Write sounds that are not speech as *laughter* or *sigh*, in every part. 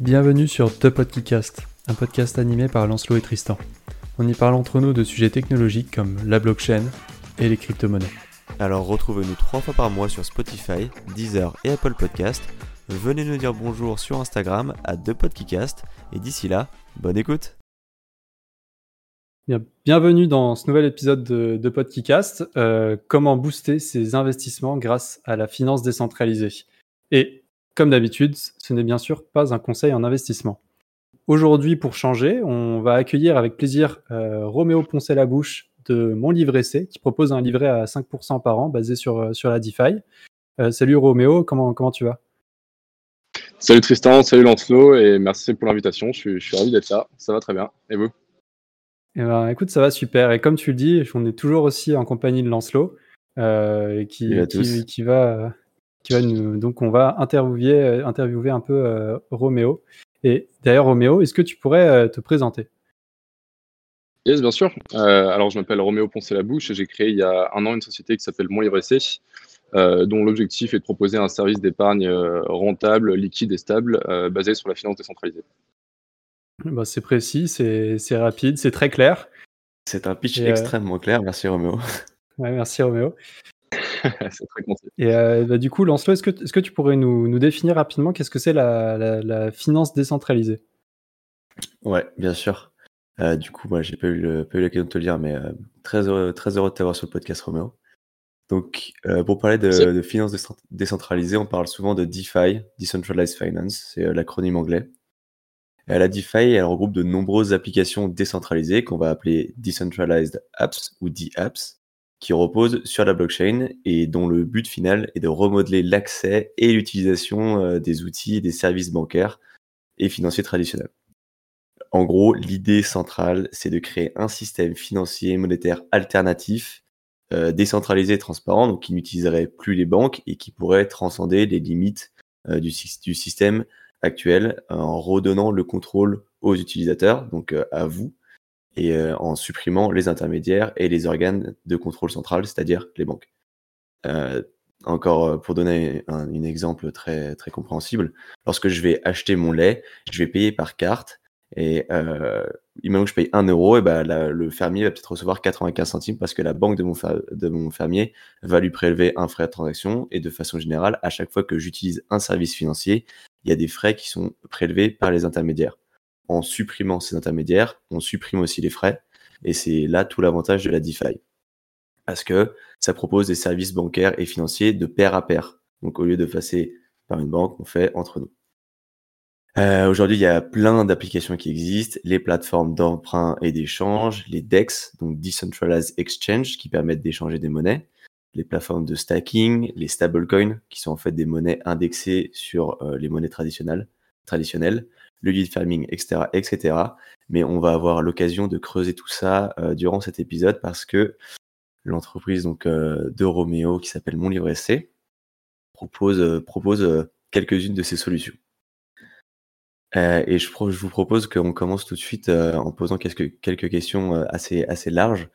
Bienvenue sur The Podcast, un podcast animé par Lancelot et Tristan. On y parle entre nous de sujets technologiques comme la blockchain et les crypto-monnaies. Alors retrouvez-nous trois fois par mois sur Spotify, Deezer et Apple Podcast. Venez nous dire bonjour sur Instagram à ThePodcast et d'ici là, bonne écoute. bienvenue dans ce nouvel épisode de, de Podcast. Euh, comment booster ses investissements grâce à la finance décentralisée? Et comme d'habitude, ce n'est bien sûr pas un conseil en investissement. Aujourd'hui, pour changer, on va accueillir avec plaisir euh, Roméo Poncet-Labouche de Mon Livret C, qui propose un livret à 5% par an basé sur, euh, sur la DeFi. Euh, salut Roméo, comment, comment tu vas? Salut Tristan, salut Lancelot, et merci pour l'invitation. Je suis, ravi d'être là. Ça va très bien. Et vous? Eh ben, Écoute, ça va super. Et comme tu le dis, on est toujours aussi en compagnie de Lancelot, qui, qui, qui, va donc on va interviewer, euh, interviewer un peu euh, Roméo. Et d'ailleurs, Roméo, est-ce que tu pourrais euh, te présenter? Yes, bien sûr. alors, je m'appelle Roméo Poncet-Labouche et j'ai créé il y a un an une société qui s'appelle Mon Livre C, dont l'objectif est de proposer un service d'épargne rentable, liquide et stable, basé sur la finance décentralisée. Bah, c'est précis, c'est rapide, c'est très clair. C'est un pitch extrêmement clair. Merci Roméo. Ouais, merci Roméo. *laughs* c'est très concis. Et euh, bah, du coup, Lancelot, est-ce que, est que tu pourrais nous, nous définir rapidement qu'est-ce que c'est la, la, finance décentralisée? Ouais, bien sûr. Euh, du coup, moi, j'ai pas eu, pas eu l'occasion de te le dire, mais euh, très, heureux, très heureux de t'avoir sur le podcast, Roméo. Donc, pour parler de, de, finance décentralisée, on parle souvent de DeFi, Decentralized Finance, c'est l'acronyme anglais. la DeFi, elle regroupe de nombreuses applications décentralisées qu'on va appeler Decentralized Apps ou DApps qui repose sur la blockchain et dont le but final est de remodeler l'accès et l'utilisation euh, des outils et des services bancaires et financiers traditionnels. En gros, l'idée centrale, c'est de créer un système financier et monétaire alternatif, euh, décentralisé et transparent, donc qui n'utiliserait plus les banques et qui pourrait transcender les limites euh, du, du, système actuel en redonnant le contrôle aux utilisateurs, donc à vous, et euh, en supprimant les intermédiaires et les organes de contrôle central, c'est-à-dire les banques. Euh, encore euh, pour donner un, exemple très très compréhensible, lorsque je vais acheter mon lait, je vais payer par carte et euh, imaginons que je paye 1 euro, et ben le fermier va peut-être recevoir 95 centimes parce que la banque de mon, de mon fermier va lui prélever un frais de transaction. Et de façon générale, à chaque fois que j'utilise un service financier, il y a des frais qui sont prélevés par les intermédiaires en supprimant ces intermédiaires, on supprime aussi les frais. Et c'est là tout l'avantage de la DeFi. Parce que ça propose des services bancaires et financiers de pair à pair. Donc au lieu de passer par une banque, on fait entre nous. Euh, Aujourd'hui, il y a plein d'applications qui existent, les plateformes d'emprunt et d'échange, les DEX, donc Decentralized Exchange, qui permettent d'échanger des monnaies, les plateformes de stacking, les stablecoins, qui sont en fait des monnaies indexées sur euh, les monnaies traditionnelles, traditionnelles, le lead farming, etc., etc. Mais on va avoir l'occasion de creuser tout ça euh, durant cet épisode parce que l'entreprise donc euh, de Roméo qui s'appelle Mon Livre C propose, euh, propose quelques-unes de ces solutions. et je, je, vous propose qu'on commence tout de suite en posant quelques, quelques questions assez, assez larges.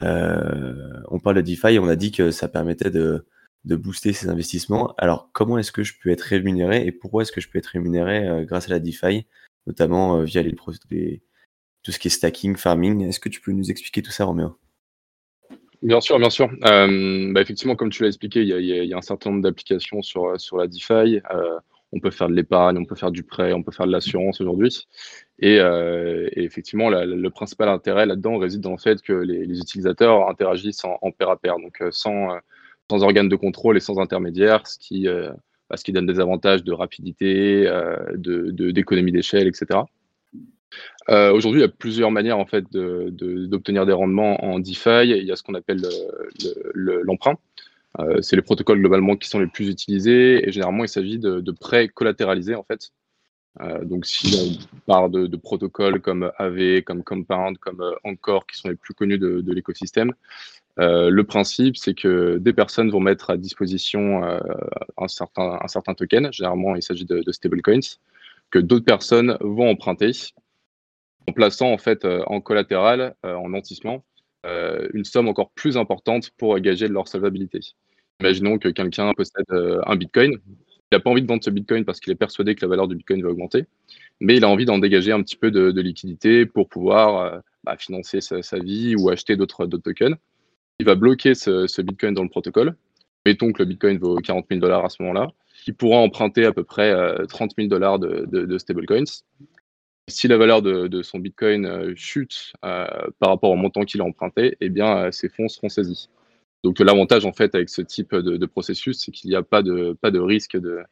on parle de DeFi, on a dit que ça permettait de, de booster ces investissements. Alors, comment est-ce que je peux être rémunéré et pourquoi est-ce que je peux être rémunéré euh, grâce à la DeFi, notamment euh, via les, tout ce qui est stacking, farming? Est-ce que tu peux nous expliquer tout ça, Roméo? Bien sûr, bien sûr. Euh, bah, effectivement, comme tu l'as expliqué, il y, a, un certain nombre d'applications sur, sur la DeFi. on peut faire de l'épargne, on peut faire du prêt, on peut faire de l'assurance aujourd'hui. Et, effectivement, le principal intérêt là-dedans réside dans le fait que les, utilisateurs interagissent en, en, pair à pair, donc sans, sans organe de contrôle et sans intermédiaire, ce qui, euh, bah, donne des avantages de rapidité, euh, d'économie d'échelle, etc. Euh, aujourd'hui, il y a plusieurs manières en fait d'obtenir des rendements en DeFi. Il y a ce qu'on appelle l'emprunt. c'est les protocoles globalement qui sont les plus utilisés et généralement il s'agit de, prêts collatéralisés en fait. donc si on part de, protocoles comme AV, comme Compound, comme Encore qui sont les plus connus de, de l'écosystème, euh, le principe, c'est que des personnes vont mettre à disposition euh, un, certain, token, généralement il s'agit de, stablecoins, que d'autres personnes vont emprunter en plaçant en fait euh, en collatéral, en nantissement, une somme encore plus importante pour gager leur solvabilité. Imaginons que quelqu'un possède un bitcoin n'a pas envie de vendre ce Bitcoin parce qu'il est persuadé que la valeur du Bitcoin va augmenter, mais il a envie d'en dégager un petit peu de, liquidité pour pouvoir bah, financer sa, vie ou acheter d'autres tokens. Il va bloquer ce, Bitcoin dans le protocole. Mettons que le Bitcoin vaut 40 000 dollars à ce moment-là. Il pourra emprunter à peu près 30 000 dollars de, de stablecoins si la valeur de, son Bitcoin euh, chute euh, par rapport au montant qu'il a emprunté, eh bien, euh, ses fonds seront saisis. Donc l'avantage en fait avec ce type de, processus, c'est qu'il n'y a pas de, pas de risque de,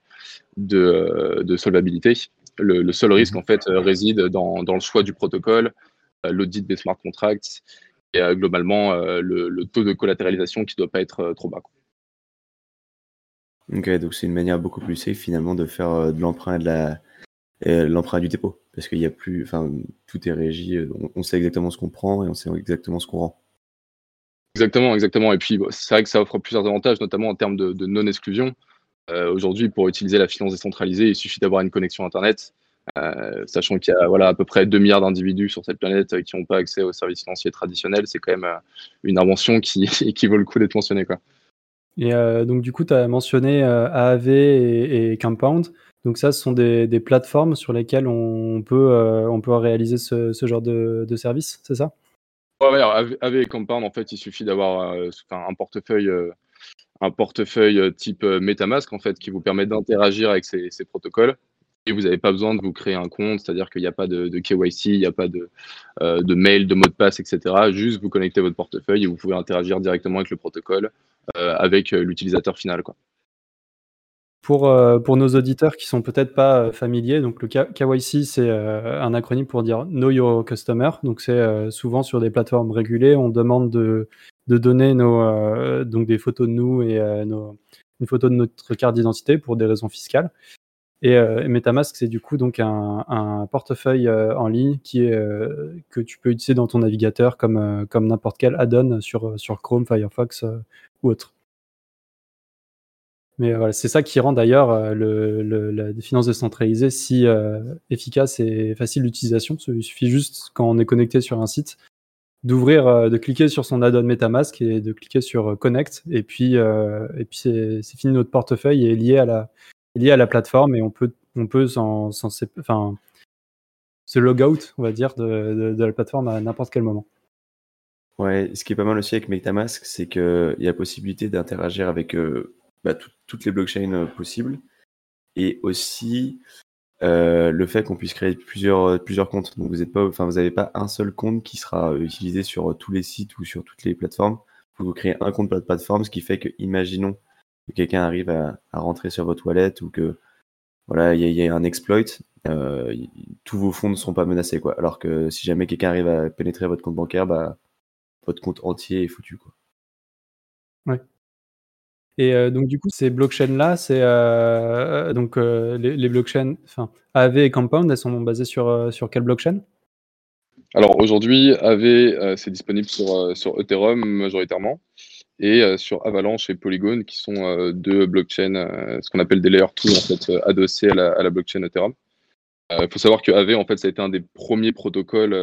de, solvabilité. Le, seul risque en fait réside dans, le choix du protocole, l'audit des smart contracts et globalement le, taux de collatéralisation qui ne doit pas être trop bas. Ok, donc c'est une manière beaucoup plus safe finalement de faire de l'emprunt et de la, l'emprunt du dépôt. Parce qu'il y a plus, enfin, tout est régi, euh, on, sait exactement ce qu'on prend et on sait exactement ce qu'on rend. Exactement, exactement. Et puis, c'est vrai que ça offre plusieurs avantages, notamment en termes de, non-exclusion. Euh, aujourd'hui, pour utiliser la finance décentralisée, il suffit d'avoir une connexion Internet, euh, sachant qu'il y a voilà, à peu près 2 milliards d'individus sur cette planète qui n'ont pas accès aux services financiers traditionnels. C'est quand même une invention qui, *laughs* qui vaut le coup d'être mentionnée. Quoi. Et donc, du coup, tu as mentionné AAV et, et Compound. Donc ça, ce sont des, plateformes sur lesquelles on peut, euh, on peut réaliser ce, genre de, service, c'est ça? Ouais, avec Compound, en fait, il suffit d'avoir euh, un portefeuille, euh, un portefeuille type MetaMask en fait, qui vous permet d'interagir avec ces, protocoles. Et vous n'avez pas besoin de vous créer un compte, c'est-à-dire qu'il n'y a pas de, KYC, il n'y a pas de, de mail, de mot de passe, etc. Juste vous connectez votre portefeuille et vous pouvez interagir directement avec le protocole, avec l'utilisateur final. Pour, euh, pour nos auditeurs qui sont peut-être pas euh, familiers, donc le KYC, c'est euh, un acronyme pour dire Know Your Customer. Donc c'est souvent sur des plateformes régulées, on demande de, de donner nos, donc des photos de nous et une photo de notre carte d'identité pour des raisons fiscales. Et, MetaMask, c'est du coup donc un, un portefeuille en ligne qui est, que tu peux utiliser dans ton navigateur comme, comme n'importe quel add-on sur, sur Chrome, Firefox ou autre. Mais voilà, c'est ça qui rend d'ailleurs euh, le, la finance décentralisée si euh, efficace et facile d'utilisation. Il suffit juste, quand on est connecté sur un site, d'ouvrir, euh, de cliquer sur son add-on MetaMask et de cliquer sur Connect. Et puis, et puis c'est, fini, notre portefeuille est lié à la, lié à la plateforme et on peut, on peut se log out, on va dire, de, la plateforme à n'importe quel moment. Ouais, ce qui est pas mal aussi avec MetaMask, c'est qu'il y a la possibilité d'interagir avec bah, toutes les blockchains euh, possibles. Et aussi euh, le fait qu'on puisse créer plusieurs, euh, comptes. Donc vous n'avez pas, vous pas un seul compte qui sera utilisé sur tous les sites ou sur toutes les plateformes. Vous, créez un compte de plateforme, ce qui fait que, imaginons que quelqu'un arrive à, rentrer sur votre wallet ou que voilà, il y, a un exploit, tous vos fonds ne seront pas menacés. Quoi. Alors que si jamais quelqu'un arrive à pénétrer votre compte bancaire, bah, votre compte entier est foutu. Quoi. Ouais. Et euh, donc, du coup, ces blockchains-là, c'est euh, donc euh, les, blockchains, enfin, AV et Compound, elles sont basées sur, sur quelle blockchain? Alors aujourd'hui, AV, c'est disponible sur, sur Ethereum majoritairement et sur Avalanche et Polygon, qui sont deux blockchains, ce qu'on appelle des layer 2 en fait, adossés à la, à la blockchain Ethereum. Il faut savoir que AV, en fait, ça a été un des premiers protocoles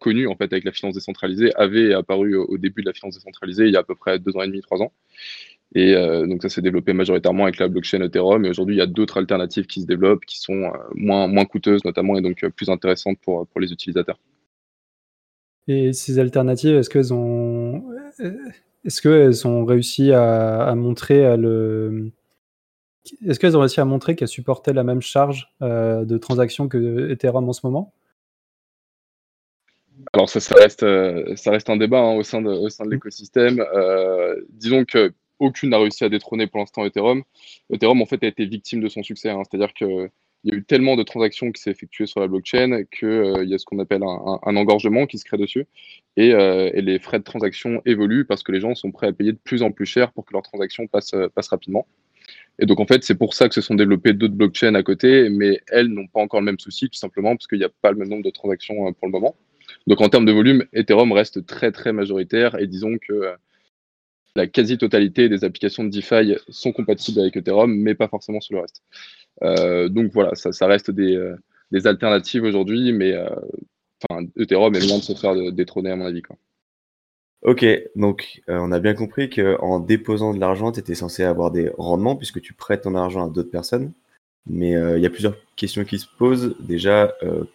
connus en fait avec la finance décentralisée. AV est apparu au, début de la finance décentralisée il y a à peu près deux ans et demi, trois ans. Et euh, donc ça s'est développé majoritairement avec la blockchain Ethereum. Et aujourd'hui, il y a d'autres alternatives qui se développent, qui sont euh, moins, moins coûteuses notamment et donc euh, plus intéressantes pour, pour les utilisateurs. Et ces alternatives, est-ce qu'elles ont, est-ce qu'elles ont réussi à, montrer le, est-ce qu'elles ont réussi à montrer qu'elles supportaient la même charge de transaction que Ethereum en ce moment? Alors ça, ça, reste, ça reste un débat hein, au sein de, mmh. l'écosystème. disons que aucune n'a réussi à détrôner pour l'instant Ethereum. Ethereum, en fait, a été victime de son succès. Hein. C'est-à-dire qu'il y a eu tellement de transactions qui s'est effectuées sur la blockchain qu'il euh, y a ce qu'on appelle un, engorgement qui se crée dessus. Euh, et, les frais de transaction évoluent parce que les gens sont prêts à payer de plus en plus cher pour que leurs transactions passent, euh, passent rapidement. Et donc, en fait, c'est pour ça que se sont développées d'autres blockchains à côté, mais elles n'ont pas encore le même souci, tout simplement parce qu'il n'y a pas le même nombre de transactions pour le moment. Donc, en termes de volume, Ethereum reste très, très majoritaire. Et disons que la quasi-totalité des applications de DeFi sont compatibles avec Ethereum, mais pas forcément sur le reste. Euh, donc voilà, ça, reste euh, des, alternatives aujourd'hui, mais euh, Ethereum est loin de se faire détrôner à mon avis. Ok, donc on a bien compris qu'en déposant de l'argent, tu étais censé avoir des rendements puisque tu prêtes ton argent à d'autres personnes. Mais il y a plusieurs questions qui se posent. Déjà,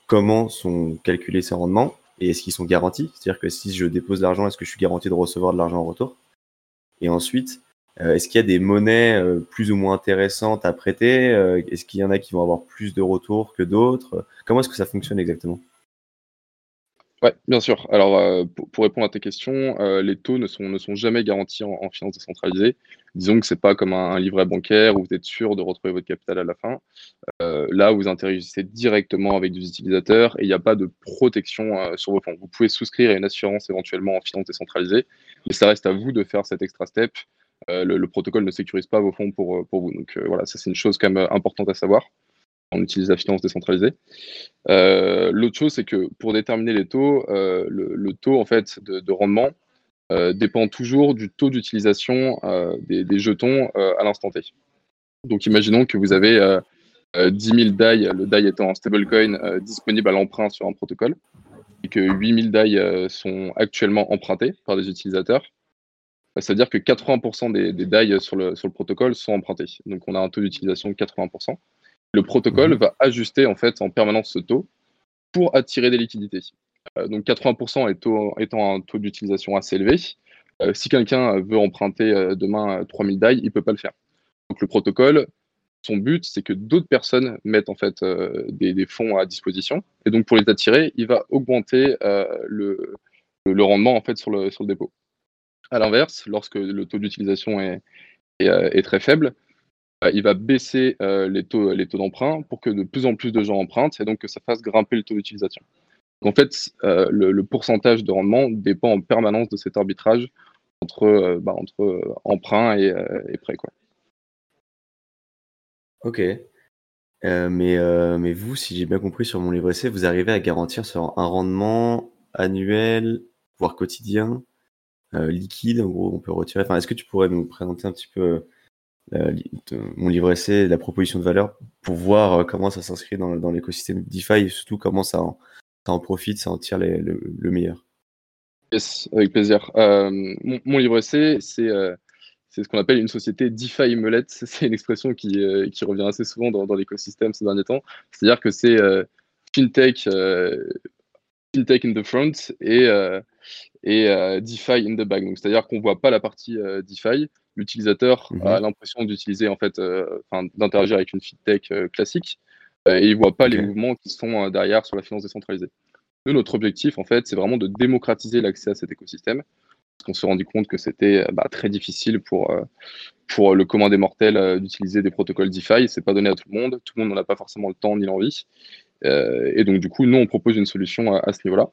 comment sont calculés ces rendements et est-ce qu'ils sont garantis? C'est-à-dire que si je dépose de l'argent, est-ce que je suis garanti de recevoir de l'argent en retour? Et ensuite, est-ce qu'il y a des monnaies euh, plus ou moins intéressantes à prêter euh, Est-ce qu'il y en a qui vont avoir plus de retours que d'autres Comment est-ce que ça fonctionne exactement? Oui, bien sûr. Alors, pour, répondre à tes questions, les taux ne sont, jamais garantis en, en finance décentralisée. Disons que ce n'est pas comme un, livret bancaire où vous êtes sûr de retrouver votre capital à la fin. là, vous interagissez directement avec des utilisateurs et il n'y a pas de protection sur vos fonds. Vous pouvez souscrire à une assurance éventuellement en finance décentralisée, mais ça reste à vous de faire cet extra step euh, le, protocole ne sécurise pas vos fonds pour, euh, vous. Donc euh, voilà, ça c'est une chose quand même importante à savoir. On utilise la finance décentralisée. L'autre chose, c'est que pour déterminer les taux, le, taux en fait de, rendement dépend toujours du taux d'utilisation des, jetons à l'instant T. Donc imaginons que vous avez 10 000 DAI, le DAI étant un stablecoin disponible à l'emprunt sur un protocole, et que 8 000 DAI sont actuellement empruntés par des utilisateurs. Bah, c'est-à-dire que 80% des, des DAI sur le, sur le protocole sont empruntés. Donc on a un taux d'utilisation de 80%. Le protocole mhm. va ajuster en fait en permanence ce taux pour attirer des liquidités. Euh, donc 80% étant un taux d'utilisation assez élevé, euh, si quelqu'un veut emprunter euh, demain 3000 DAI, il ne peut pas le faire. Donc le protocole, son but, c'est que d'autres personnes mettent en fait des, fonds à disposition. Et donc pour les attirer, il va augmenter le, le, rendement en fait sur le, sur le dépôt. À l'inverse, lorsque le taux d'utilisation est, euh, très faible, bah, il va baisser euh, les taux, d'emprunt pour que de plus en plus de gens empruntent et donc que ça fasse grimper le taux d'utilisation. En fait, euh, le, pourcentage de rendement dépend en permanence de cet arbitrage entre, bah, emprunt et, prêt. Ok. mais, vous, si j'ai bien compris sur mon livre essai, vous arrivez à garantir sur un rendement annuel, voire quotidien, liquide, en gros, on peut retirer. Enfin, est-ce que tu pourrais nous présenter un petit peu euh, mon livre essai, la proposition de valeur, pour voir euh, comment ça s'inscrit dans, l'écosystème DeFi et surtout comment ça en, profite, ça en tire le, meilleur? Yes, avec plaisir. mon, livre essai, c'est ce qu'on appelle une société DeFi Melette. *laughs* C'est une expression qui, qui, revient assez souvent dans, dans l'écosystème ces derniers temps. C'est-à-dire que c'est fintech, fintech in the front et et euh, DeFi in the back. Donc, c'est-à-dire qu'on ne voit pas la partie euh, DeFi. L'utilisateur mhm. a l'impression d'utiliser, en fait, euh, d'interagir avec une fintech classique et il ne voit pas les mouvements qui sont derrière sur la finance décentralisée. Nous, notre objectif, en fait, c'est vraiment de démocratiser l'accès à cet écosystème. Parce qu'on s'est rendu compte que c'était bah, très difficile pour, pour le commun des mortels d'utiliser des protocoles DeFi. Ce n'est pas donné à tout le monde. Tout le monde n'en a pas forcément le temps ni l'envie. et donc, du coup, nous, on propose une solution à ce niveau-là.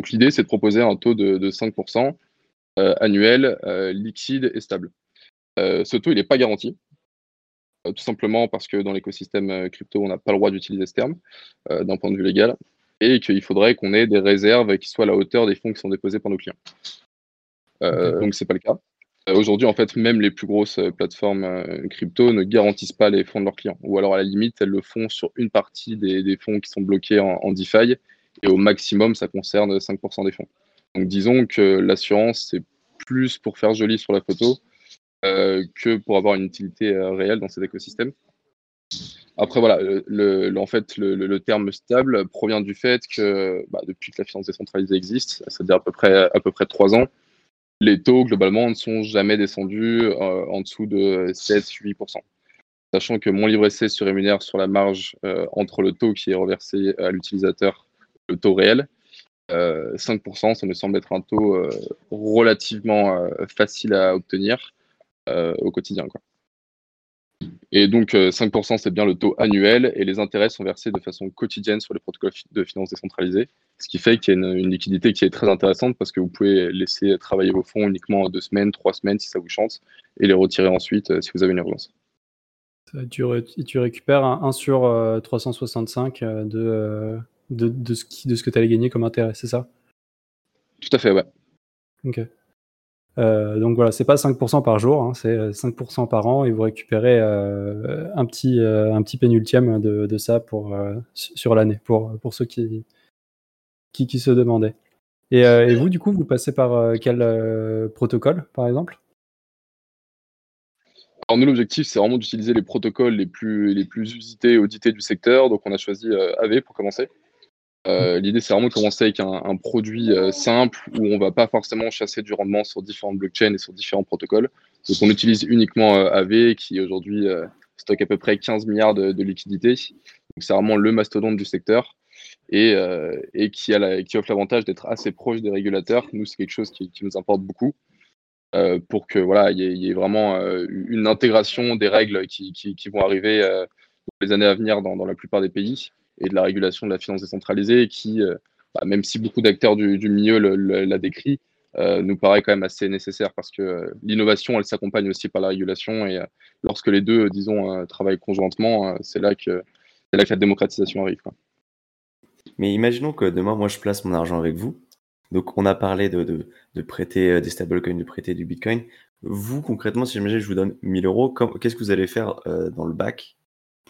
Donc l'idée, c'est de proposer un taux de, 5% euh, annuel, euh, liquide et stable. Euh, ce taux, il n'est pas garanti, tout simplement parce que dans l'écosystème crypto, on n'a pas le droit d'utiliser ce terme d'un point de vue légal, et qu'il faudrait qu'on ait des réserves qui soient à la hauteur des fonds qui sont déposés par nos clients. Donc ce n'est pas le cas. Aujourd'hui, en fait, même les plus grosses plateformes crypto ne garantissent pas les fonds de leurs clients. Ou alors, à la limite, elles le font sur une partie des, fonds qui sont bloqués en, en DeFi et au maximum, ça concerne 5% des fonds. Donc disons que l'assurance, c'est plus pour faire joli sur la photo euh, que pour avoir une utilité euh, réelle dans cet écosystème. Après, voilà, le, en fait, le, terme stable provient du fait que bah, depuis que la finance décentralisée existe, c'est-à-dire à peu près à peu près trois ans, les taux globalement ne sont jamais descendus euh, en dessous de 7-8%. Sachant que mon livret C se rémunère sur la marge entre le taux qui est reversé à l'utilisateur le taux réel. 5%, euh, ça me semble être un taux euh, relativement euh, facile à obtenir au quotidien. Quoi. Et donc 5%, c'est bien le taux annuel et les intérêts sont versés de façon quotidienne sur les protocoles de finances décentralisés, ce qui fait qu'il y a une, liquidité qui est très intéressante parce que vous pouvez laisser travailler vos fonds uniquement deux semaines, trois semaines si ça vous chante et les retirer ensuite si vous avez une urgence. Tu, tu récupères un 1 sur 365 de, de, ce, qui, de ce que tu allais gagner comme intérêt, c'est ça? Tout à fait, ouais. Ok. Euh, donc voilà, c'est pas 5% par jour, hein, c'est 5% par an et vous récupérez euh, un, petit, euh, un petit pénultième de, de ça pour, sur l'année, pour, pour ceux qui, qui, qui, se demandaient. Et, vous, du coup, vous passez par quel protocole, par exemple? Alors nous, l'objectif, c'est vraiment d'utiliser les protocoles les plus, les plus usités et audités du secteur. Donc on a choisi AV pour commencer. Euh, l'idée, c'est vraiment de commencer avec un, produit euh, simple où on ne va pas forcément chasser du rendement sur différentes blockchains et sur différents protocoles. Donc, on utilise uniquement euh, AV qui aujourd'hui stocke à peu près 15 milliards de, liquidités. Donc, c'est vraiment le mastodonte du secteur et, qui, offre l'avantage d'être assez proche des régulateurs. Nous, c'est quelque chose qui, nous importe beaucoup. pour que voilà, il y, ait vraiment une intégration des règles qui, vont arriver dans les années à venir dans la plupart des pays et de la régulation de la finance décentralisée qui, euh, bah, même si beaucoup d'acteurs du, milieu l'a décrit, euh, nous paraît quand même assez nécessaire parce que euh, l'innovation, elle s'accompagne aussi par la régulation et lorsque les deux, disons, travaillent conjointement, c'est là, que, là que la démocratisation arrive. Mais imaginons que demain, moi, je place mon argent avec vous. Donc, on a parlé de, prêter des stablecoins, de prêter du Bitcoin. Vous, concrètement, si je vous donne 1000 euros, qu'est-ce que vous allez faire dans le bac?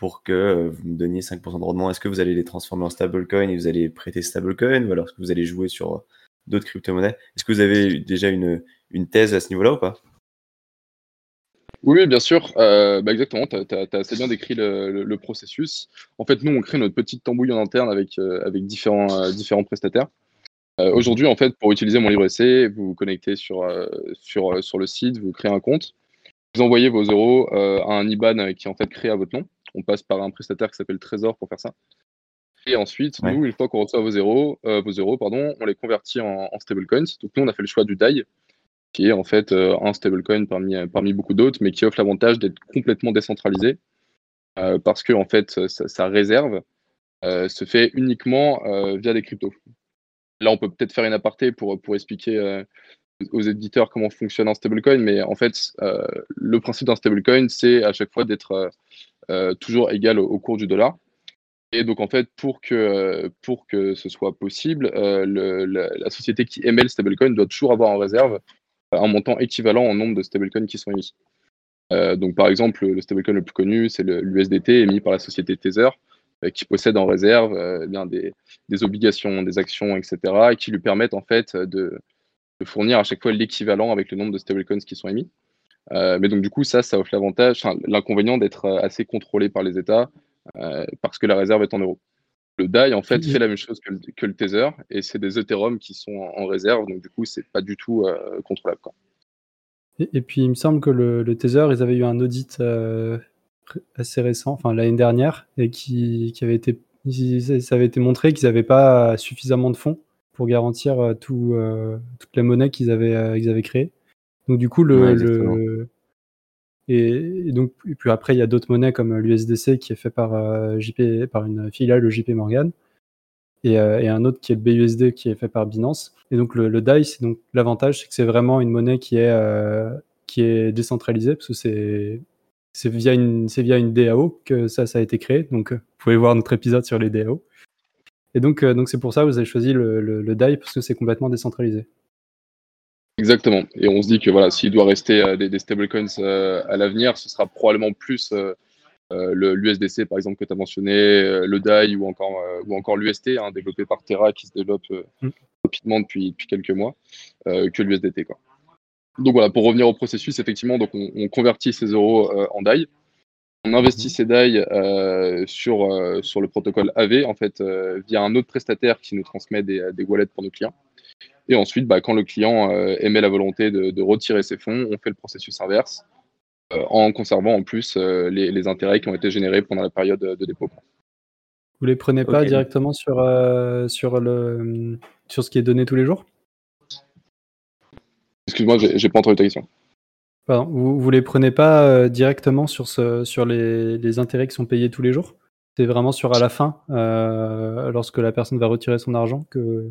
Pour que euh, vous me donniez 5% de rendement. Est-ce que vous allez les transformer en stablecoin et vous allez prêter stablecoin ou alors est-ce que vous allez jouer sur euh, d'autres crypto-monnaies? Est-ce que vous avez déjà une, une thèse à ce niveau-là ou pas? Oui, bien sûr. Euh, bah, exactement, tu as, assez bien décrit le, processus. En fait, nous, on crée notre petite tambouille en interne avec, avec différents, différents prestataires. Aujourd'hui, en fait, pour utiliser mon livre essai, vous vous connectez sur, sur, sur le site, vous créez un compte, vous envoyez vos euros à un IBAN qui est en fait créé à votre nom on passe par un prestataire qui s'appelle Trésor pour faire ça. Et ensuite, nous, une fois qu'on reçoit vos euros, euh, vos euros pardon, on les convertit en, stablecoins. Donc nous, on a fait le choix du DAI, qui est en fait euh, un stablecoin parmi, parmi beaucoup d'autres, mais qui offre l'avantage d'être complètement décentralisé, euh, parce que en fait, sa, réserve se fait uniquement via des cryptos. Là, on peut peut-être faire une aparté pour, pour expliquer aux éditeurs comment fonctionne un stablecoin, mais en fait, le principe d'un stablecoin, c'est à chaque fois d'être euh, toujours égal au, cours du dollar. Et donc, en fait, pour que, pour que ce soit possible, euh, la, société qui émet le stablecoin doit toujours avoir en réserve un montant équivalent au nombre de stablecoins qui sont émis. Euh, donc, par exemple, le stablecoin le plus connu, c'est l'USDT émis par la société Tether, qui possède en réserve eh bien des, des, obligations, des actions, etc., et qui lui permettent en fait de fournir à chaque fois l'équivalent avec le nombre de stablecoins qui sont émis. Euh, mais donc, du coup, ça, ça offre l'avantage, l'inconvénient d'être euh, assez contrôlé par les États euh, parce que la réserve est en euros. Le DAI, en fait, fait la même chose que le, Tether et c'est des Ethereum qui sont en, réserve, donc du coup, c'est pas du tout contrôlable. Et, puis, il me semble que le, Tether, ils avaient eu un audit assez récent, enfin l'année dernière, et qui, avait été, ça avait été montré qu'ils n'avaient pas suffisamment de fonds pour garantir tout, toutes les monnaies qu'ils avaient, qu'ils avaient créées. Donc du coup, le, Et, donc puis après, il y a d'autres monnaies comme l'USDC qui est fait par euh, JP, par une filiale de JP Morgan. Euh, et, un autre qui est le BUSD qui est fait par Binance. Et donc le, le DAI, c'est donc l'avantage, c'est que c'est vraiment une monnaie qui est, euh, qui est décentralisée, parce que c'est c'est via une c'est via une DAO que ça ça a été créé. Donc vous pouvez voir notre épisode sur les DAO. Et donc donc c'est pour ça que vous avez choisi le, le DAI parce que c'est complètement décentralisé. Exactement. Et on se dit que voilà, s'il doit rester euh, des, stablecoins euh, à l'avenir, ce sera probablement plus euh, l'USDC par exemple que tu as mentionné, le DAI ou encore, ou encore l'UST, hein, développé par Terra qui se développe mm. rapidement depuis, depuis quelques mois, que l'USDT. Donc voilà, pour revenir au processus, effectivement, donc on, convertit ces euros en DAI. On investit mm-hmm. ces DAI sur, sur le protocole AV, en fait, via un autre prestataire qui nous transmet des, des wallets pour nos clients. Et ensuite, bah, quand le client euh, émet la volonté de, retirer ses fonds, on fait le processus inverse euh, en conservant en plus euh, les, intérêts qui ont été générés pendant la période de dépôt. Vous les prenez pas directement sur, sur, le, sur ce qui est donné tous les jours? Excuse-moi, j'ai pas entendu ta question. Pardon, vous, ne les prenez pas directement sur, ce, sur les, les, intérêts qui sont payés tous les jours? C'est vraiment sur à la fin, lorsque la personne va retirer son argent, que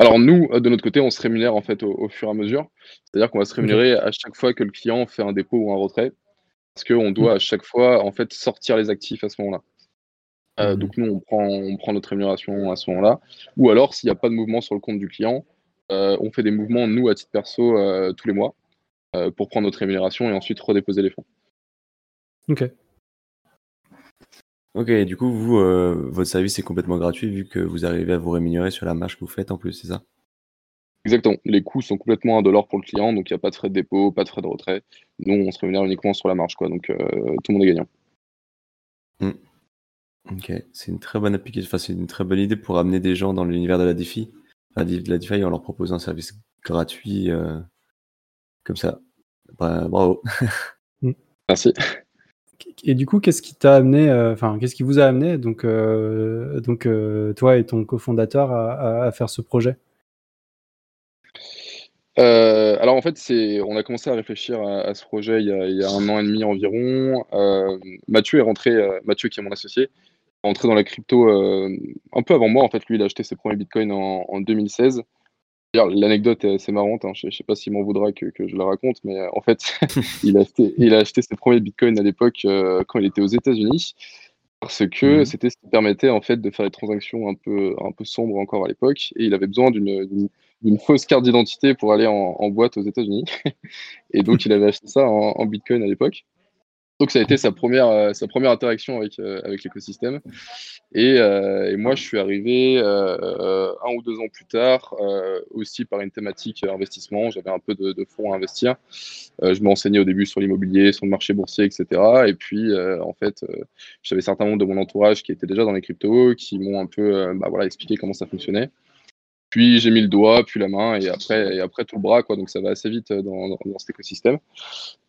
alors nous, euh, de notre côté, on se rémunère en fait au, fur et à mesure. C'est-à-dire qu'on va se rémunérer à chaque fois que le client fait un dépôt ou un retrait, parce qu'on doit à chaque fois en fait sortir les actifs à ce moment-là. Euh, donc nous, on prend, on prend notre rémunération à ce moment-là. Ou alors, s'il n'y a pas de mouvement sur le compte du client, euh, on fait des mouvements, nous, à titre perso, tous les mois, pour prendre notre rémunération et ensuite redéposer les fonds. Ok. Ok, du coup, vous, votre service est complètement gratuit vu que vous arrivez à vous rémunérer sur la marge que vous faites en plus, c'est ça? Exactement. Les coûts sont complètement indolores pour le client, donc il n'y a pas de frais de dépôt, pas de frais de retrait. Nous, on se rémunère uniquement sur la marge, quoi. Donc tout le monde est gagnant. Mmh. Ok, c'est une très bonne application, enfin, c'est une très bonne idée pour amener des gens dans l'univers de la DeFi. la DeFi en leur proposant un service gratuit comme ça. Bah, bravo. *laughs* Merci. Et du coup, qu'est-ce qui t'a amené, enfin, qu'est-ce qui vous a amené, donc, donc toi et ton cofondateur, à, faire ce projet? Euh, alors en fait, on a commencé à réfléchir à, ce projet il y, a, un an et demi environ. Euh, Mathieu est rentré, euh, Mathieu qui est mon associé, est rentré dans la crypto un peu avant moi. En fait, lui, il a acheté ses premiers bitcoins en 2016. L'anecdote est assez marrante. Hein. Je ne sais pas s'il m'en voudra que, que, je la raconte, mais en fait, *laughs* il, a acheté, il a acheté ses premiers bitcoins à l'époque quand il était aux États-Unis parce que mmh c'était ce qui permettait en fait de faire des transactions un peu, un peu sombres encore à l'époque, et il avait besoin d'une d'une fausse carte d'identité pour aller en, en boîte aux États-Unis. *laughs* et donc, il avait acheté ça en, en Bitcoin à l'époque. Donc, ça a été sa première, euh, sa première interaction avec, euh, avec l'écosystème. Et, euh, et, moi, je suis arrivé un ou deux ans plus tard, aussi par une thématique investissement. J'avais un peu de, de, fonds à investir. je m'enseignais au début sur l'immobilier, sur le marché boursier, etc. Et puis, en fait, j'avais certains membres de mon entourage qui étaient déjà dans les cryptos, qui m'ont un peu bah, voilà, expliqué comment ça fonctionnait. Puis j'ai mis le doigt, puis la main, et après, et après tout le bras, quoi. Donc ça va assez vite euh, dans, dans, cet écosystème.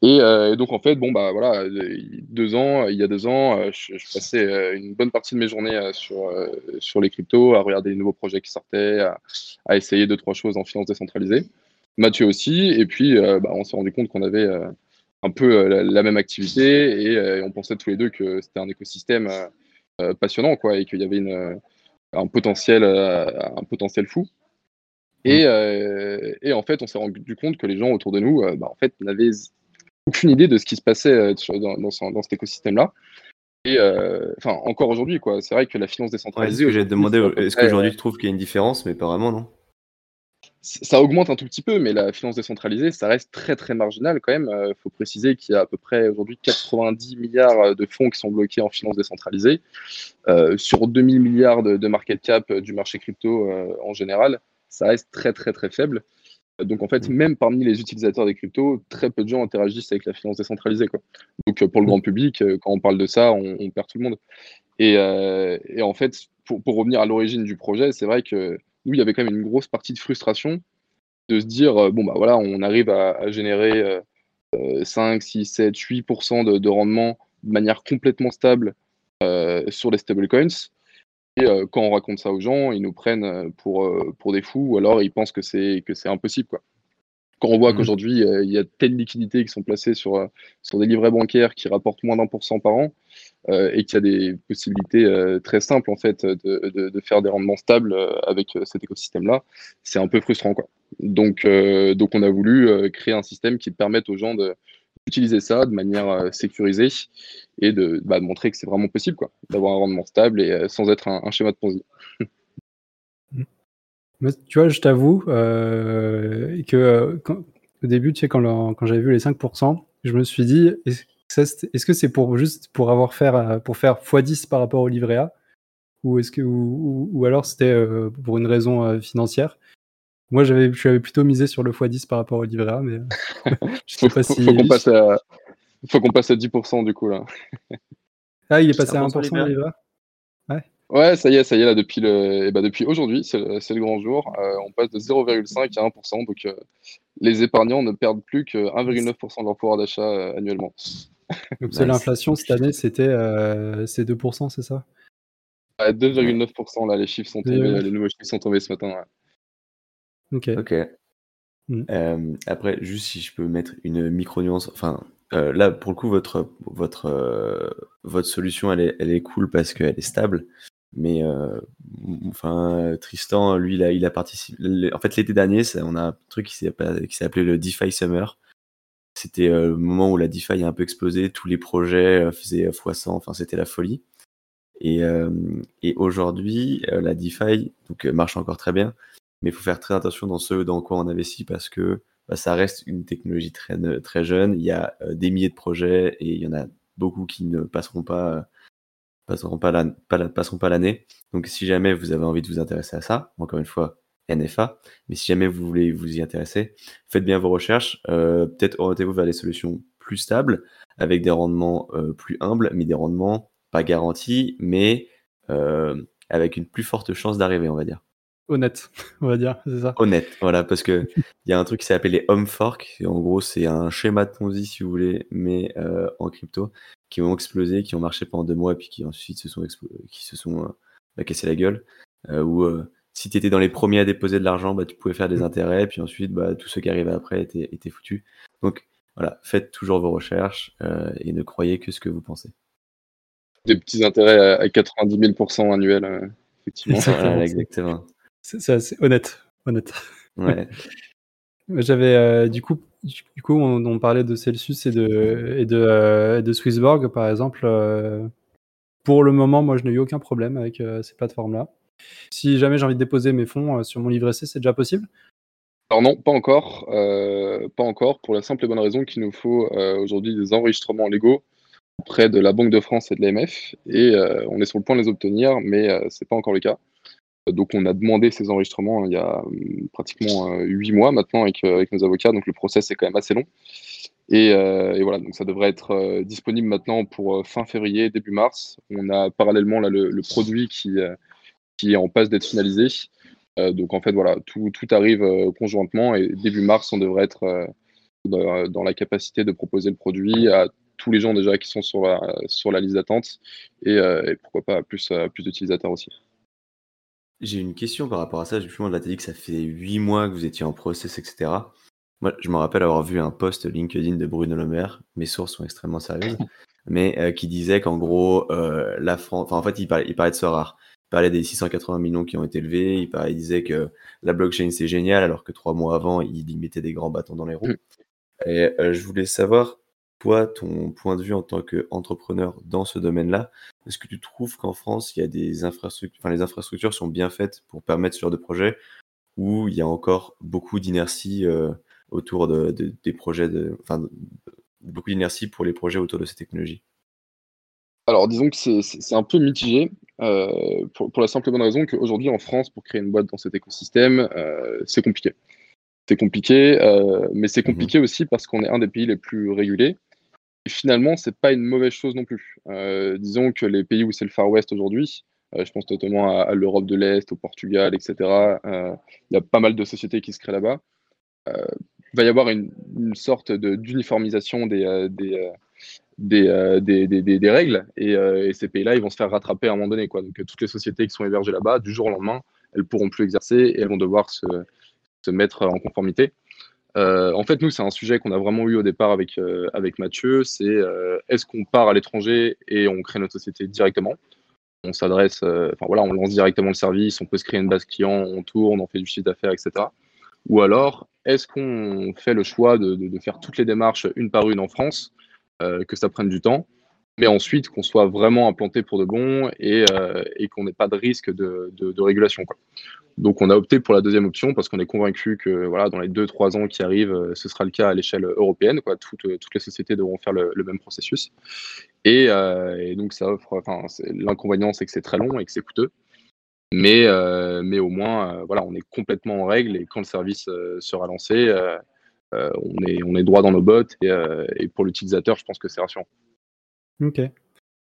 Et, euh, et, donc en fait, bon bah voilà, deux ans, il y a deux ans, euh, je, passais une bonne partie de mes journées sur sur les cryptos, à regarder les nouveaux projets qui sortaient, à, essayer deux trois choses en finance décentralisée. Mathieu aussi, et puis bah, on s'est rendu compte qu'on avait un peu la, la, même activité, et, et, on pensait tous les deux que c'était un écosystème passionnant, quoi, et qu'il y avait une un potentiel, euh, un potentiel fou. Et, mmh. euh, et, en fait, on s'est rendu compte que les gens autour de nous, euh, bah, en fait, n'avaient aucune idée de ce qui se passait dans, dans, dans cet équilibre-là. Et enfin, encore aujourd'hui, quoi. C'est vrai que la finance décentralisée. Ouais, ce que j'ai demandé. Est-ce qu'aujourd'hui tu trouves qu'il y a une différence, mais pas vraiment, non? Ça augmente un tout petit peu, mais la finance décentralisée, ça reste très très marginal quand même. Il faut préciser qu'il y a à peu près aujourd'hui 90 milliards de fonds qui sont bloqués en finance décentralisée. Euh, sur 2000 milliards de, market cap du marché crypto euh, en général, ça reste très très très faible. Donc en fait, mmh. même parmi les utilisateurs des cryptos, très peu de gens interagissent avec la finance décentralisée. Quoi. Donc pour le grand public, quand on parle de ça, on, on perd tout le monde. Et, euh, et en fait, pour, pour, revenir à l'origine du projet, c'est vrai que nous, il y avait quand même une grosse partie de frustration de se dire, euh, bon, bah voilà, on arrive à, générer euh, 5, 6, 7, 8% de, de, rendement de manière complètement stable euh, sur les stablecoins. Et euh, quand on raconte ça aux gens, ils nous prennent pour, pour des fous ou alors ils pensent que c'est impossible. Quoi quand on voit mmh. qu'aujourd'hui, il y a telles liquidités qui sont placées sur, sur des livrets bancaires qui rapportent moins d'un pour cent par an, euh, et qu'il y a des possibilités euh, très simples en fait de, de, de, faire des rendements stables euh, avec cet écosystème-là, c'est un peu frustrant quoi. Donc, donc on a voulu créer un système qui permette aux gens d'utiliser ça de manière sécurisée et de, bah, de montrer que c'est vraiment possible quoi, d'avoir un rendement stable et sans être un, un schéma de Ponzi. *laughs* tu vois, je t'avoue euh, que quand, au début, tu sais, quand, quand j'avais vu les 5%, je me suis dit, est-ce que c'est pour juste pour avoir faire euh, pour faire x10 par rapport au livret A? Ou est-ce que ou, ou, alors c'était euh, pour une raison euh, financière? Moi, j'avais je plutôt misé sur le x10 par rapport au livret A, mais *laughs* je sais pas si faut qu'on passe à faut qu'on passe à 10% du coup là. ah, il est passé à 1% le livret A? Ouais. Ouais, ça y est, ça y est là depuis le eh ben, depuis aujourd'hui, c'est le, le, grand jour. Euh, on passe de 0,5 à 1%, donc euh, les épargnants ne perdent plus que 1,9% de leur pouvoir d'achat euh, annuellement. Donc c'est l'inflation cette année, c'était euh, c'est 2%, c'est ça? 2,9% là, les chiffres sont tombés, les nouveaux chiffres sont tombés ce matin. Ouais. Ok. Ok. Mmh. Euh, après, juste si je peux mettre une micro nuance, enfin euh, là pour le coup votre votre euh, votre solution elle est elle est cool parce qu'elle est stable, mais enfin Tristan lui il a il a participé. En fait l'été dernier, on a un truc qui s'est appelé le DeFi Summer c'était euh, le moment où la DeFi a un peu explosé, tous les projets euh, faisaient x100, enfin c'était la folie. Et, euh, et aujourd'hui, la DeFi donc, marche encore très bien, mais il faut faire très attention dans ce dans quoi on investit parce que bah, ça reste une technologie très, très jeune. Il y a des milliers de projets et il y en a beaucoup qui ne passeront pas, passeront pas l'année. Donc si jamais vous avez envie de vous intéresser à ça, encore une fois, NFA, mais si jamais vous voulez vous y intéresser, faites bien vos recherches. Euh, peut-être orientez-vous vers des solutions plus stables, avec des rendements euh, plus humbles, mais des rendements pas garantis, mais euh, avec une plus forte chance d'arriver, on va dire. Honnête, *laughs* on va dire, c'est ça. Honnête, voilà, parce que il y a un truc qui s'appelle les home fork. Et en gros, c'est un schéma de Ponzi, si vous voulez, mais en crypto, qui ont explosé, qui ont marché pendant deux mois, puis qui ensuite se sont, qui se sont bah, cassés la gueule. où si tu étais dans les premiers à déposer de l'argent, bah, tu pouvais faire des mmh. intérêts, puis ensuite, bah, tous ceux qui arrivaient après étaient, étaient foutus. Donc voilà, faites toujours vos recherches euh, et ne croyez que ce que vous pensez. Des petits intérêts à 90 000 annuels, euh, effectivement. exactement. C'est assez honnête. honnête. Ouais. *laughs* J'avais euh, du coup, du coup, on, parlait de Celsius et de et de, de Swissborg par exemple. pour le moment, moi, je n'ai eu aucun problème avec ces plateformes-là. Si jamais j'ai envie de déposer mes fonds euh, sur mon livret C, c'est déjà possible? Alors non, pas encore, euh, pas encore, pour la simple et bonne raison qu'il nous faut euh, aujourd'hui des enregistrements légaux auprès de la Banque de France et de l'AMF, et on est sur le point de les obtenir, mais ce n'est pas encore le cas. Donc on a demandé ces enregistrements il y a hum, pratiquement huit mois maintenant avec, avec, nos avocats, donc le process est quand même assez long. Et, voilà, donc ça devrait être disponible maintenant pour fin février, début mars. On a parallèlement le produit qui qui est en passe d'être finalisé. Euh, donc en fait, voilà, tout, arrive euh, conjointement et début mars, on devrait être euh, dans, la capacité de proposer le produit à tous les gens déjà qui sont sur la, sur la liste d'attente et, pourquoi pas plus, plus d'utilisateurs aussi. J'ai une question par rapport à ça. Justement, là, tu dit que ça fait huit mois que vous étiez en process, etc. Moi, je me rappelle avoir vu un post LinkedIn de Bruno Le Maire. Mes sources sont extrêmement sérieuses, *laughs* mais qui disait qu'en gros, la France, en fait, il parlait, il parlait de ce rare parlait des 680 millions qui ont été levés, il, parlait, disait que la blockchain c'est génial, alors que trois mois avant, il mettait des grands bâtons dans les roues. Mm. Et euh, je voulais savoir, toi, ton point de vue en tant qu'entrepreneur dans ce domaine-là, est-ce que tu trouves qu'en France, il y a des infrastructures, enfin les infrastructures sont bien faites pour permettre ce genre de projet, ou il y a encore beaucoup d'inertie euh, autour de, des projets, de, enfin beaucoup d'inertie pour les projets autour de ces technologies? Alors, disons que c'est un peu mitigé, euh, pour, la simple et bonne raison qu'aujourd'hui, en France, pour créer une boîte dans cet écosystème, euh, c'est compliqué. C'est compliqué, euh, mais c'est mmh compliqué aussi parce qu'on est un des pays les plus régulés. Finalement, c'est pas une mauvaise chose non plus. disons que les pays où c'est le Far West aujourd'hui, je pense notamment à, l'Europe de l'Est, au Portugal, etc., il y a pas mal de sociétés qui se créent là-bas. il va y avoir une, sorte d'uniformisation des, des euh, des, des, des, des, règles euh, et, ces pays-là, ils vont se faire rattraper à un moment donné. Quoi. Donc, toutes les sociétés qui sont hébergées là-bas, du jour au lendemain, elles pourront plus exercer et elles vont devoir se, se mettre en conformité. Euh, en fait, nous, c'est un sujet qu'on a vraiment eu au départ avec, avec Mathieu. C'est est-ce qu'on part à l'étranger et on crée notre société directement? On s'adresse, enfin voilà, on lance directement le service, on peut se créer une base client, on tourne, on fait du chiffre d'affaires, etc. Ou alors, est-ce qu'on fait le choix de, faire toutes les démarches une par une en France euh, que ça prenne du temps, mais ensuite qu'on soit vraiment implanté pour de bon et, euh, qu'on n'ait pas de risque de, régulation. Donc on a opté pour la deuxième option parce qu'on est convaincu que voilà, dans les 2-3 ans qui arrivent, euh, ce sera le cas à l'échelle européenne. Quoi. Toutes, les sociétés devront faire le, même processus. Et, donc ça offre, l'inconvénient c'est que c'est très long et que c'est coûteux. Mais, mais au moins, voilà, on est complètement en règle et quand le service sera lancé, euh, on, est, droit dans nos bottes euh, et, pour l'utilisateur, je pense que c'est rassurant. Ok.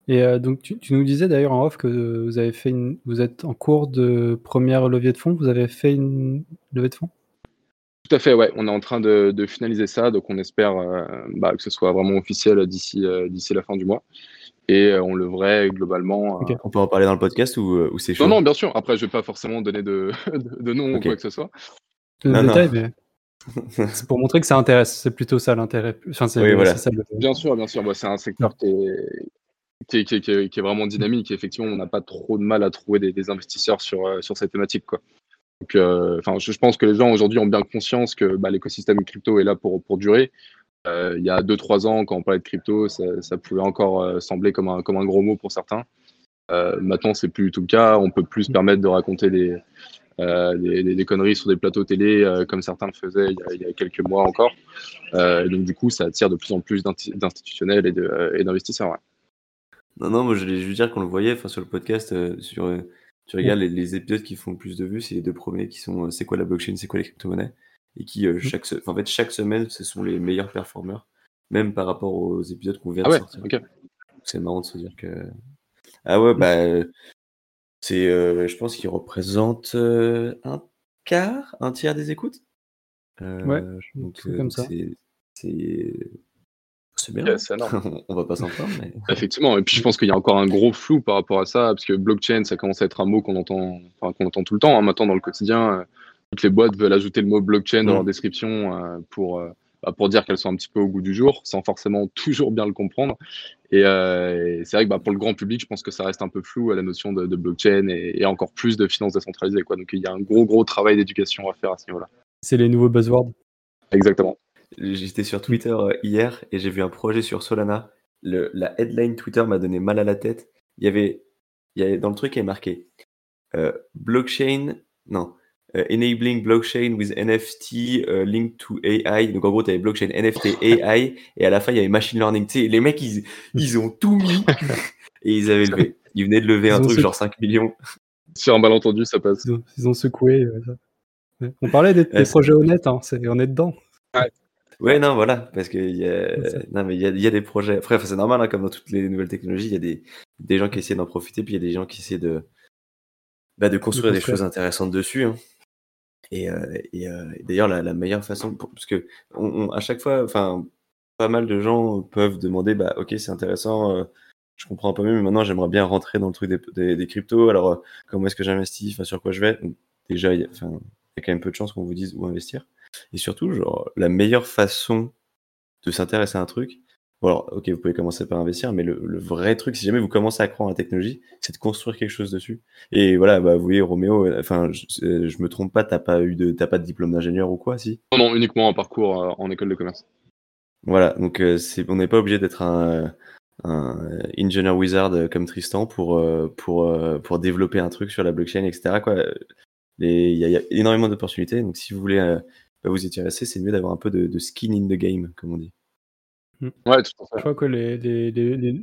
Et euh, donc, tu, nous disais d'ailleurs en off que vous avez fait une, vous êtes en cours de première levée de fonds. Vous avez fait une levée de fonds? Tout à fait, ouais. On est en train de, finaliser ça, donc on espère bah, que ce soit vraiment officiel d'ici d'ici la fin du mois. Et on levrait globalement. On peut en parler dans le podcast ou, c'est chaud? Non, non, bien sûr. Après, je vais pas forcément donner de, *laughs* de, nom ou quoi que ce soit. De détails, mais *laughs* c'est pour montrer que ça intéresse, c'est plutôt ça l'intérêt. Enfin, oui, voilà. Bien sûr, bien sûr. c'est un secteur qui est, qui, est, vraiment dynamique. Et effectivement, on n'a pas trop de mal à trouver des, investisseurs sur, euh, sur cette thématique. Quoi. Euh, je, pense que les gens aujourd'hui ont bien conscience que bah, l'écosystème crypto est là pour, pour durer. Euh, il y a 2-3 ans, quand on parlait de crypto, ça, pouvait encore sembler comme un, comme un gros mot pour certains. maintenant, c'est plus tout le cas. On peut plus se permettre de raconter des, des, conneries sur des plateaux télé comme certains le faisaient il y a, quelques mois encore. Euh, donc du coup, ça attire de plus en plus d'institutionnels et d'investisseurs. Non, non, moi je voulais juste dire qu'on le voyait enfin, sur le podcast. euh, sur, euh, tu regardes les, les épisodes qui font le plus de vues, c'est les deux premiers qui sont euh, C'est quoi la blockchain, c'est quoi les crypto-monnaies Et qui, euh, chaque, se- enfin, en fait, chaque semaine, ce sont les meilleurs performeurs, même par rapport aux épisodes qu'on vient Ah de ouais, sortir. C'est marrant de se dire que. Ah ouais, bah. euh, C'est, euh, je pense qu'il représente un quart, un tiers des écoutes. Ouais, donc, comme ça. c'est, c'est, bien. *laughs* On va pas s'en mais. *laughs* Effectivement, et puis je pense qu'il y a encore un gros flou par rapport à ça, parce que blockchain, ça commence à être un mot qu'on entend, enfin, qu'on entend tout le temps. hein. Maintenant, dans le quotidien, euh, toutes les boîtes veulent ajouter le mot blockchain dans leur description euh, pour, euh, bah, pour dire qu'elles sont un petit peu au goût du jour, sans forcément *laughs* toujours bien le comprendre. Et, euh, et c'est vrai que bah, pour le grand public, je pense que ça reste un peu flou à la notion de, de blockchain et, et encore plus de finances décentralisées. Quoi. Donc il y a un gros, gros travail d'éducation à faire à ce niveau-là. C'est les nouveaux buzzwords. Exactement. J'étais sur Twitter euh, hier et j'ai vu un projet sur Solana. Le, la headline Twitter m'a donné mal à la tête. Il y avait, il y avait dans le truc, il y avait marqué euh, blockchain, non, euh, enabling blockchain with NFT euh, linked to AI. Donc en gros, tu avais blockchain, NFT, AI et à la fin, il y avait machine learning. Tu sais, les mecs, ils, ils ont tout mis *laughs* et ils avaient levé. Ils venaient de lever Ils un truc genre 5 millions. Sur un malentendu, ça passe. Ils ont, ils ont secoué. euh. On parlait des, projets honnêtes, hein, on est dedans. Ouais, non, voilà, parce que il y a, non, mais y a, y a des projets. Après, enfin, c'est normal, hein, comme dans toutes les nouvelles technologies, il y a des, des gens qui essaient d'en profiter, puis il y a des gens qui essaient de, bah, de construire des choses intéressantes dessus. hein. Et, euh, et, euh, et d'ailleurs, la, la meilleure façon, pour- parce que on, on- à chaque fois, enfin, pas mal de gens peuvent demander, bah, ok, c'est intéressant, euh, je comprends un peu mieux, mais maintenant j'aimerais bien rentrer dans le truc des, des, des cryptos. Alors, comment est-ce que j'investis, enfin, sur quoi je vais? Déjà, il y a, enfin, il y a quand même peu de chances qu'on vous dise où investir. Et surtout, genre, la meilleure façon de s'intéresser à un truc. Bon, alors, ok, vous pouvez commencer par investir, mais le, le vrai truc, si jamais vous commencez à croire en la technologie, c'est de construire quelque chose dessus. Et voilà, bah, vous voyez, Roméo, euh, enfin, je, euh, je me trompe pas, t'as pas eu de, t'as pas de diplôme d'ingénieur ou quoi, si? Non, non, uniquement un parcours euh, en école de commerce. Voilà, donc euh, c'est, on n'est pas obligé d'être un, un engineer wizard comme Tristan pour, pour, pour développer un truc sur la blockchain, etc. Quoi. Il y, y a énormément d'opportunités, donc si vous voulez euh, bah, vous intéresser, c'est mieux d'avoir un peu de, de skin in the game, comme on dit. Ouais, tout à Je fait. crois que les, les, les, les,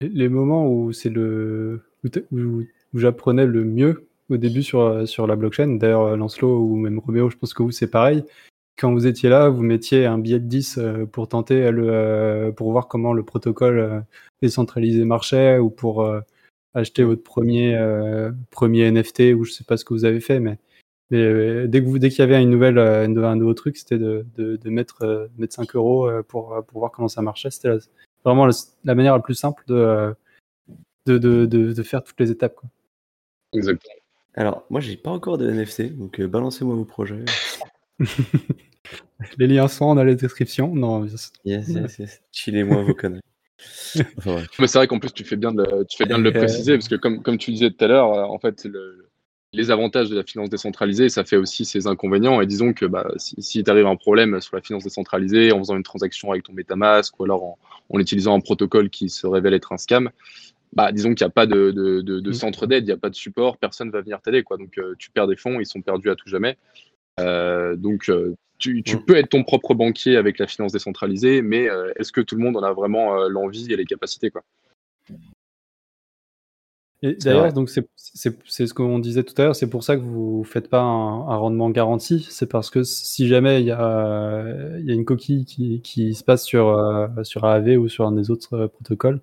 les moments où c'est le où, où- où j'apprenais le mieux au début sur, euh, sur la blockchain, d'ailleurs euh, Lancelot ou même Roméo, je pense que vous c'est pareil. Quand vous étiez là, vous mettiez un billet de 10 euh, pour tenter le, euh, pour voir comment le protocole euh, décentralisé marchait ou pour euh, acheter votre premier, euh, premier NFT ou je sais pas ce que vous avez fait, mais, mais euh, dès que vous, dès qu'il y avait une nouvelle, euh, une- un nouveau truc, c'était de, de, de mettre, euh, mettre 5 euros pour, pour voir comment ça marchait. C'était la- vraiment la, la manière la plus simple de, de, de, de, de faire toutes les étapes. Quoi. Exactement. Alors, moi, j'ai pas encore de NFT, donc euh, balancez-moi vos projets. *laughs* Les liens sont dans la description. Non, Yes, yes, yes. Chillez-moi vos conneries. *laughs* Enfin, c'est vrai qu'en plus, tu fais bien de le, tu fais bien de le préciser, parce que comme, comme tu disais tout à l'heure, en fait, le- les avantages de la finance décentralisée, ça fait aussi ses inconvénients. Et disons que bah, si, si t'arrive un problème sur la finance décentralisée en faisant une transaction avec ton MetaMask ou alors en, en utilisant un protocole qui se révèle être un scam, bah, disons qu'il n'y a pas de, de, de- de Mm. centre d'aide, il n'y a pas de support, personne va venir t'aider. quoi. Donc euh, tu perds des fonds, ils sont perdus à tout jamais. Euh, donc euh, tu, tu Mm. peux être ton propre banquier avec la finance décentralisée, mais est-ce que tout le monde en a vraiment l'envie et les capacités quoi? D'ailleurs, donc c'est c'est- c'est ce qu'on disait tout à l'heure, c'est pour ça que vous faites pas un, un rendement garanti. C'est parce que si jamais il y a, il y a une coquille qui, qui se passe sur, euh, sur AAV ou sur un des autres euh, protocoles,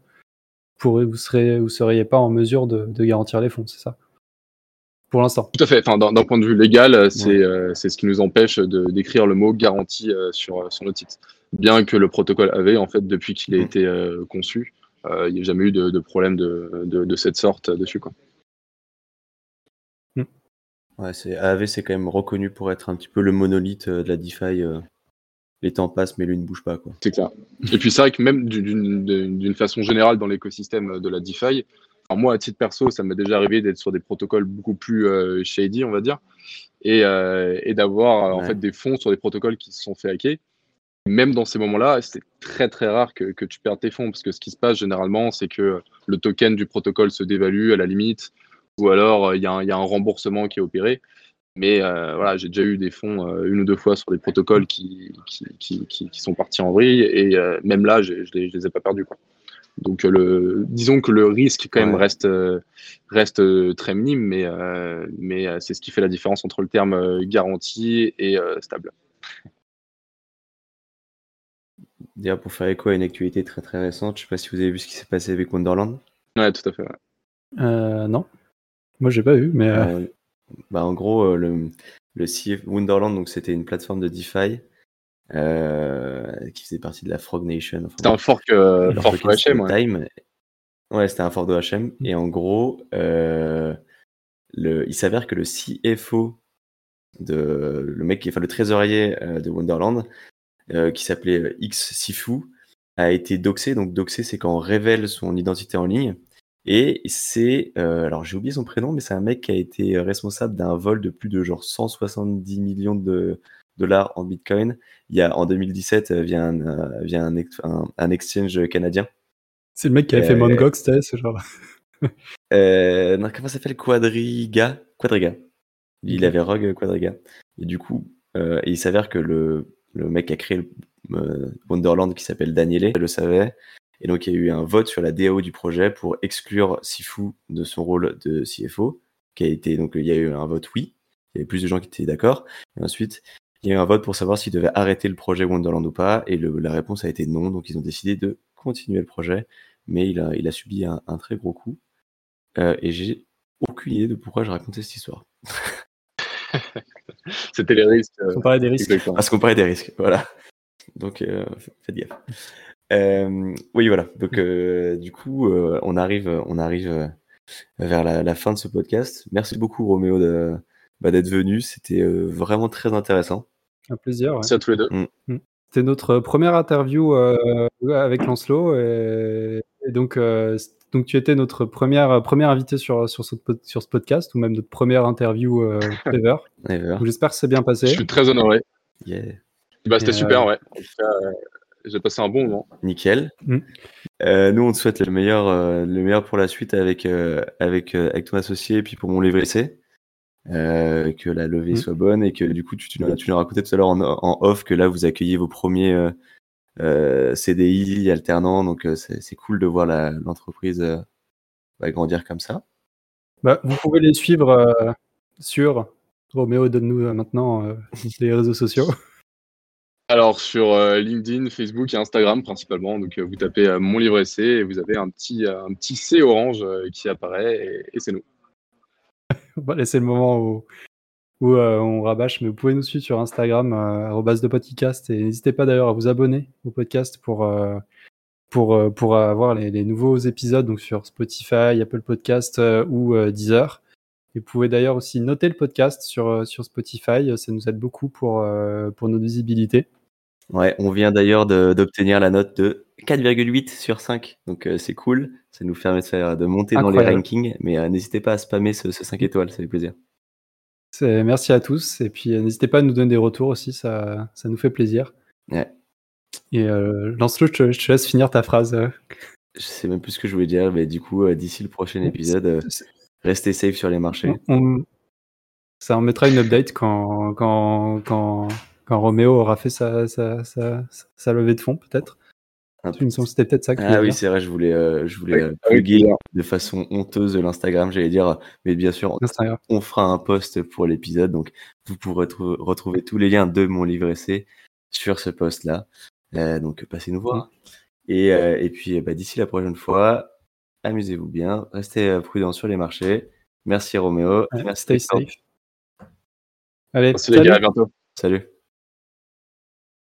pour, vous serez, vous seriez pas en mesure de, de garantir les fonds, c'est ça? Pour l'instant. Tout à fait. Enfin, d'un point de vue légal, euh, c'est Ouais. euh, c'est ce qui nous empêche de d'écrire le mot garantie euh, sur, sur nos titres. Bien que le protocole avait, en fait, depuis qu'il a Mhm. été euh, conçu, euh, il n'y a jamais eu de, de problème de, de, de cette sorte euh, dessus. Quoi. Ouais, c'est, AAV, c'est quand même reconnu pour être un petit peu le monolithe euh, de la DeFi. euh. Les temps passent, mais lui ne bouge pas, quoi. C'est clair. Et puis c'est vrai que même d'une- façon générale dans l'écosystème de la DeFi, moi à titre perso, ça m'est déjà arrivé d'être sur des protocoles beaucoup plus euh, shady, on va dire, et, euh, et d'avoir euh, en fait des fonds sur des protocoles qui se sont fait hacker. Même dans ces moments-là, c'est très très rare que, que tu perdes tes fonds parce que ce qui se passe généralement, c'est que le token du protocole se dévalue à la limite, ou alors euh, il y, a un- il y a un remboursement qui est opéré. Mais euh, voilà, j'ai déjà eu des fonds euh, une ou deux fois sur des protocoles qui, qui, qui, qui- qui sont partis en vrille et même là, je les, je les ai pas perdus. Quoi. Donc, le, disons que le risque quand même reste, reste très minime, mais, mais c'est ce qui fait la différence entre le terme garantie et stable. D'ailleurs, pour faire écho à une actualité très très récente, je sais pas si vous avez vu ce qui s'est passé avec Wonderland. Ouais, tout à fait. Euh, non, moi j'ai pas vu, mais. Euh, bah, en gros, le, le CF Wonderland, donc c'était une plateforme de DeFi euh, qui faisait partie de la Frog Nation. c'était un fork, euh, fork HM, ouais. Ouais, c'était un fork de HM. Et en gros, euh, le, il s'avère que le CFO de le mec qui enfin, le trésorier de Wonderland, qui s'appelait X Sifu, a été doxé. Donc doxé, c'est quand on révèle son identité en ligne. Et c'est, euh, alors j'ai oublié son prénom, mais c'est un mec qui a été responsable d'un vol de plus de genre 170 millions de dollars en Bitcoin. Il y a en 2017 euh, via un, euh, via un, un, exchange canadien. C'est le mec qui avait fait Mongox, ce genre. *laughs* euh, non, comment ça s'appelle? Quadriga? Quadriga. Il avait Rogue Quadriga. Et du coup, euh, il s'avère que le, le mec qui a créé le, Wonderland qui s'appelle Daniele le savait et donc, il y a eu un vote sur la DAO du projet pour exclure Sifu de son rôle de CFO, qui a été, donc, il y a eu un vote oui. Il y avait plus de gens qui étaient d'accord. Et ensuite, il y a eu un vote pour savoir s'ils devaient arrêter le projet Wonderland ou pas. Et la réponse a été non. Donc, ils ont décidé de continuer le projet. Mais il a, il a subi un, très gros coup. Euh, et j'ai aucune idée de pourquoi je racontais cette histoire. *laughs* *laughs* C'était les risques. Euh, comparer des risques. À se comparer des risques, voilà. Donc, euh, faites gaffe. Euh, oui, voilà. Donc, euh, du coup, euh, on arrive, on arrive vers la, fin de ce podcast. Merci beaucoup, Roméo, bah, d'être venu. C'était vraiment très intéressant. Un plaisir. Merci à tous les deux. Mm. Mm. C'était notre première interview avec Lancelot. Et, donc, donc, tu étais notre première, première invité sur, sur, ce, sur ce podcast, ou même notre première interview *laughs* ever. J'espère que c'est bien passé. Je suis très honoré. Bah, C'était super, ouais. J'ai passé un bon moment. Nickel. Mm. Euh, nous, on te souhaite le meilleur, euh, le meilleur pour la suite avec, euh, avec, avec ton associé et puis pour mon livre essai. que la levée mm. soit bonne et que du coup, tu, tu, tu nous racontais tout à l'heure en, en, off que là, vous accueillez vos premiers CDI alternants. Donc, c'est cool de voir l'entreprise grandir comme ça. Bah, vous pouvez les suivre sur Roméo, donne-nous maintenant les réseaux sociaux. *laughs* Alors sur euh, LinkedIn, Facebook et Instagram principalement. Donc euh, vous tapez euh, mon livre essai et vous avez un petit, un petit C orange qui apparaît et, c'est nous. on va laisser le moment où, où on rabâche, mais vous pouvez nous suivre sur Instagram, de podcast et n'hésitez pas d'ailleurs à vous abonner au podcast pour, pour, pour avoir les, nouveaux épisodes donc sur Spotify, Apple Podcast ou Deezer. Et vous pouvez d'ailleurs aussi noter le podcast sur, sur Spotify, ça nous aide beaucoup pour, pour notre visibilité. Ouais, on vient d'ailleurs d'obtenir la note de 4,8 sur 5. Donc euh, c'est cool. Ça nous permet de, faire, de monter dans les rankings. Mais euh, n'hésitez pas à spammer ce, 5 étoiles, ça fait plaisir. Merci à tous. Et puis euh, n'hésitez pas à nous donner des retours aussi, ça, ça nous fait plaisir. Ouais. Et Lancelot, je, je, te laisse finir ta phrase. Je sais même plus ce que je voulais dire, mais du coup, d'ici le prochain épisode, restez safe sur les marchés. ça en mettra une update quand, quand, quand quand Roméo aura fait sa, sa, sa, levée de fonds, peut-être. C'était peut-être ça. Que ah oui, c'est vrai, je voulais, euh, je voulais euh, de façon honteuse l'Instagram. J'allais dire, mais bien sûr, on fera un post pour l'épisode. Donc, vous pourrez retrouver tous les liens de mon livre essai sur ce post-là. Euh, donc, passez nous voir. Et, et puis, bah, d'ici la prochaine fois, amusez-vous bien, restez prudents sur les marchés. Merci Roméo. Merci, stay safe. Allez, Merci les gars, à bientôt. Salut.